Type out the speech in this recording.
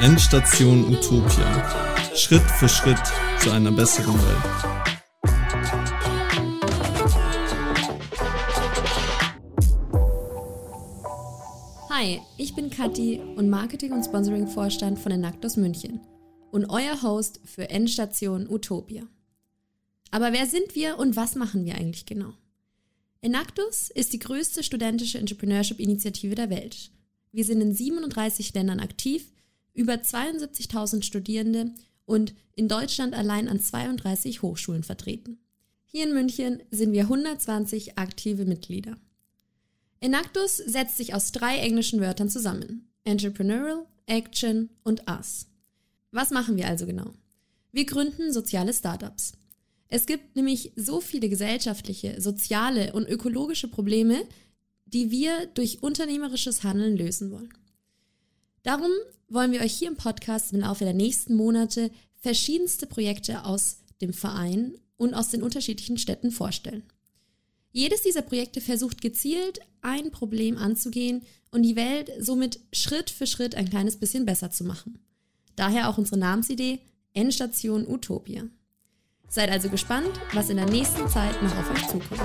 Endstation Utopia. Schritt für Schritt zu einer besseren Welt. Hi, ich bin Kathi und Marketing- und Sponsoring-Vorstand von Enactus München und euer Host für Endstation Utopia. Aber wer sind wir und was machen wir eigentlich genau? Enactus ist die größte studentische Entrepreneurship-Initiative der Welt. Wir sind in 37 Ländern aktiv, über 72.000 Studierende und in Deutschland allein an 32 Hochschulen vertreten. Hier in München sind wir 120 aktive Mitglieder. Enactus setzt sich aus drei englischen Wörtern zusammen. Entrepreneurial, Action und Us. Was machen wir also genau? Wir gründen soziale Startups. Es gibt nämlich so viele gesellschaftliche, soziale und ökologische Probleme, die wir durch unternehmerisches Handeln lösen wollen. Darum wollen wir euch hier im Podcast im Laufe der nächsten Monate verschiedenste Projekte aus dem Verein und aus den unterschiedlichen Städten vorstellen. Jedes dieser Projekte versucht gezielt, ein Problem anzugehen und die Welt somit Schritt für Schritt ein kleines bisschen besser zu machen. Daher auch unsere Namensidee Endstation Utopia. Seid also gespannt, was in der nächsten Zeit noch auf euch zukommt.